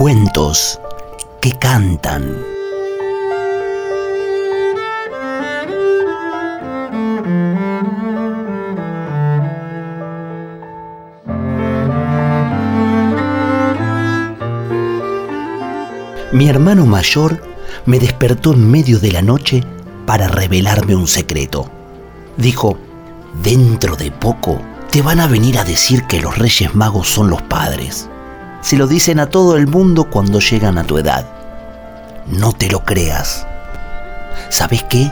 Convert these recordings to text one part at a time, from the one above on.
Cuentos que cantan. Mi hermano mayor me despertó en medio de la noche para revelarme un secreto. Dijo, dentro de poco te van a venir a decir que los Reyes Magos son los padres. Se lo dicen a todo el mundo cuando llegan a tu edad. No te lo creas. ¿Sabes qué?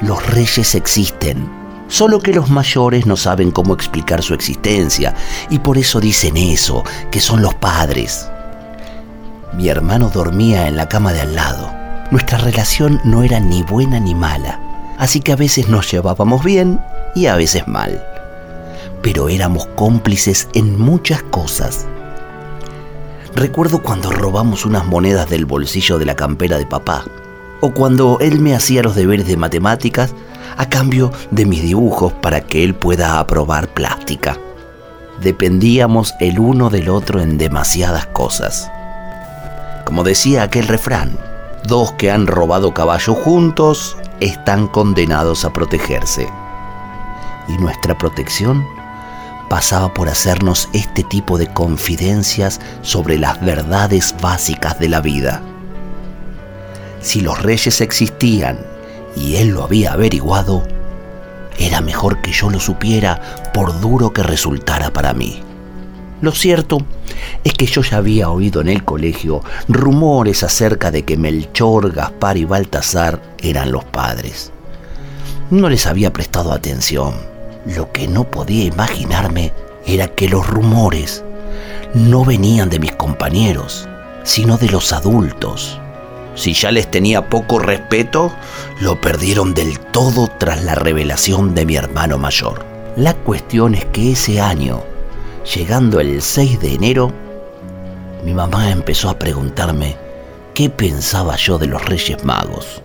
Los reyes existen, solo que los mayores no saben cómo explicar su existencia y por eso dicen eso, que son los padres. Mi hermano dormía en la cama de al lado. Nuestra relación no era ni buena ni mala, así que a veces nos llevábamos bien y a veces mal. Pero éramos cómplices en muchas cosas. Recuerdo cuando robamos unas monedas del bolsillo de la campera de papá, o cuando él me hacía los deberes de matemáticas a cambio de mis dibujos para que él pueda aprobar plástica. Dependíamos el uno del otro en demasiadas cosas. Como decía aquel refrán, dos que han robado caballo juntos están condenados a protegerse. Y nuestra protección pasaba por hacernos este tipo de confidencias sobre las verdades básicas de la vida. Si los reyes existían y él lo había averiguado, era mejor que yo lo supiera por duro que resultara para mí. Lo cierto es que yo ya había oído en el colegio rumores acerca de que Melchor, Gaspar y Baltasar eran los padres. No les había prestado atención. Lo que no podía imaginarme era que los rumores no venían de mis compañeros, sino de los adultos. Si ya les tenía poco respeto, lo perdieron del todo tras la revelación de mi hermano mayor. La cuestión es que ese año Llegando el 6 de enero, mi mamá empezó a preguntarme qué pensaba yo de los Reyes Magos.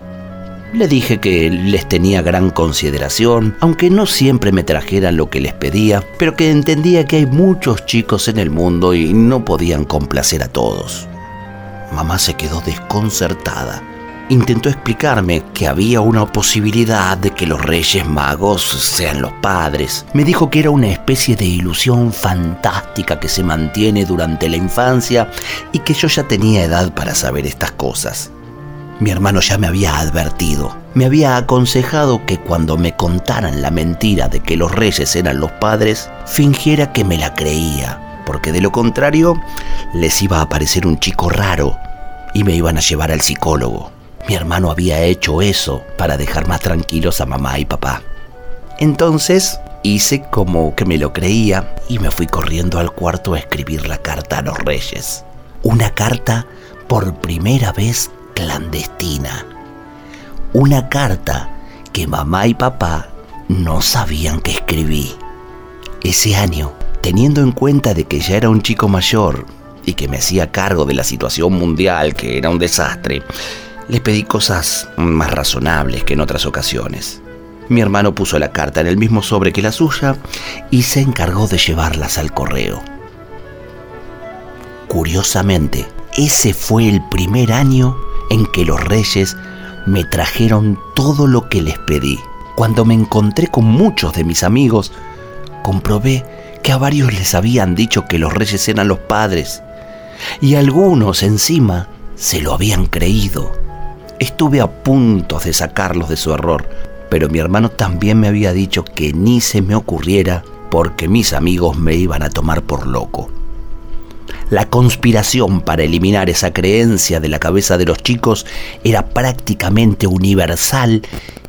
Le dije que les tenía gran consideración, aunque no siempre me trajeran lo que les pedía, pero que entendía que hay muchos chicos en el mundo y no podían complacer a todos. Mamá se quedó desconcertada intentó explicarme que había una posibilidad de que los reyes magos sean los padres. Me dijo que era una especie de ilusión fantástica que se mantiene durante la infancia y que yo ya tenía edad para saber estas cosas. Mi hermano ya me había advertido, me había aconsejado que cuando me contaran la mentira de que los reyes eran los padres, fingiera que me la creía, porque de lo contrario les iba a parecer un chico raro y me iban a llevar al psicólogo. Mi hermano había hecho eso para dejar más tranquilos a mamá y papá. Entonces hice como que me lo creía y me fui corriendo al cuarto a escribir la carta a los reyes. Una carta por primera vez clandestina. Una carta que mamá y papá no sabían que escribí. Ese año, teniendo en cuenta de que ya era un chico mayor y que me hacía cargo de la situación mundial, que era un desastre, le pedí cosas más razonables que en otras ocasiones. Mi hermano puso la carta en el mismo sobre que la suya y se encargó de llevarlas al correo. Curiosamente, ese fue el primer año en que los reyes me trajeron todo lo que les pedí. Cuando me encontré con muchos de mis amigos, comprobé que a varios les habían dicho que los reyes eran los padres y algunos encima se lo habían creído. Estuve a punto de sacarlos de su error, pero mi hermano también me había dicho que ni se me ocurriera porque mis amigos me iban a tomar por loco. La conspiración para eliminar esa creencia de la cabeza de los chicos era prácticamente universal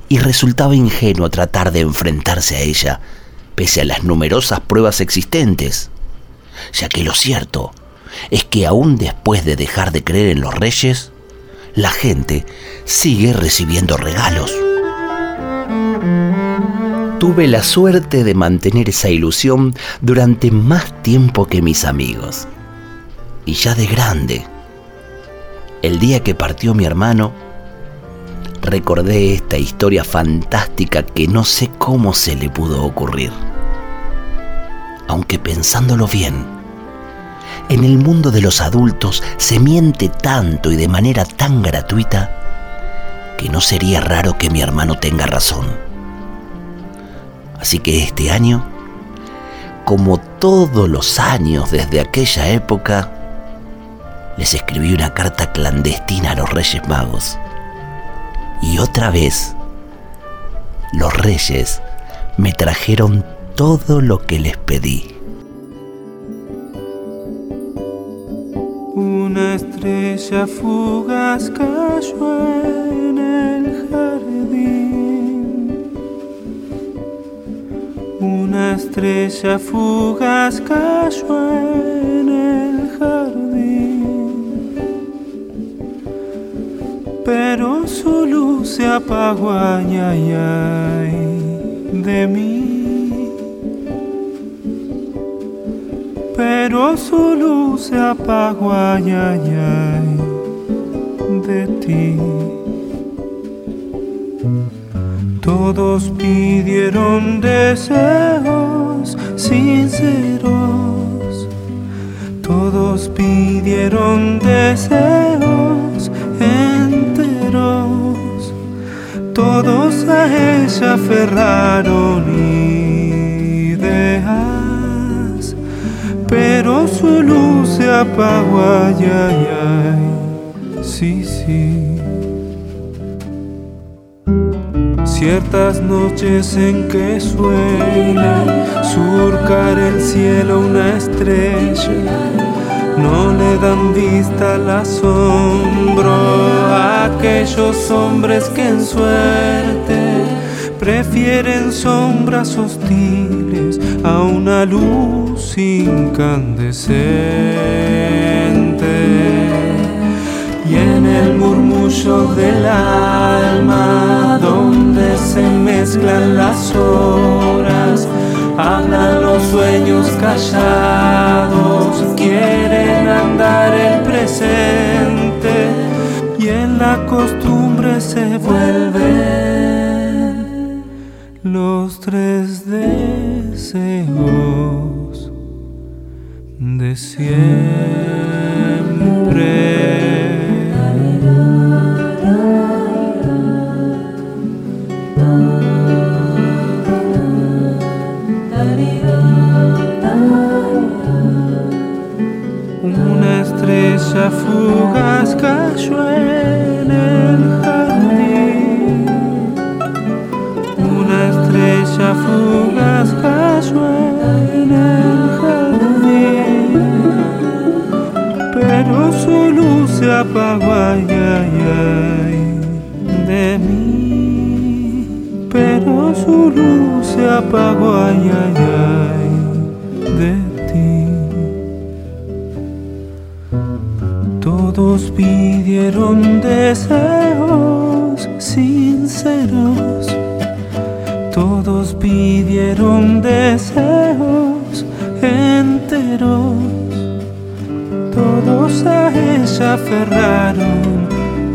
y resultaba ingenuo tratar de enfrentarse a ella, pese a las numerosas pruebas existentes, ya que lo cierto es que aún después de dejar de creer en los reyes, la gente sigue recibiendo regalos. Tuve la suerte de mantener esa ilusión durante más tiempo que mis amigos. Y ya de grande, el día que partió mi hermano, recordé esta historia fantástica que no sé cómo se le pudo ocurrir. Aunque pensándolo bien, En el mundo de los adultos se miente tanto y de manera tan gratuita que no sería raro que mi hermano tenga razón. Así que este año, como todos los años desde aquella época, les escribí una carta clandestina a los Reyes Magos. Y otra vez, los Reyes me trajeron todo lo que les pedí. Una estrella fugaz cayó en el jardín. Una estrella fugaz cayó en Pero su luz se apagó, ay, ay, ay, de mí. pero su luz se apagó, ay, ay, ay, de ti. Todos pidieron deseos sinceros, todos pidieron deseos todos a ella aferraron ideas pero su luz se apagó, ay, ay, ay, sí, sí. Ciertas noches en que suele surcar el cielo una estrella, no le dan vista al asombro a aquellos hombres que en suerte prefieren sombras hostiles a una luz incandescente. Y en el murmullo del alma, donde se mezclan las horas, hablan los sueños callados, costumbre se vuelve los tres deseos de siempre. Ay, ay, ay, de ti. Todos pidieron deseos sinceros todos pidieron deseos enteros, todos a ella aferraron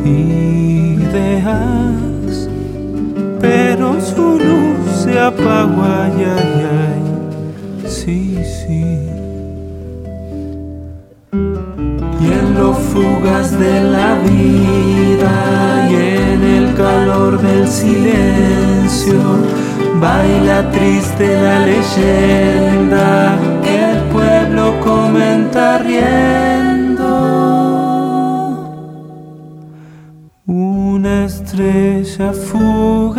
ideas, pero se apagó, ay, ay, ay, sí, sí. Y en los fugas de la vida y en el calor del silencio, Baila triste la leyenda que el pueblo comenta riendo. Una estrella cayó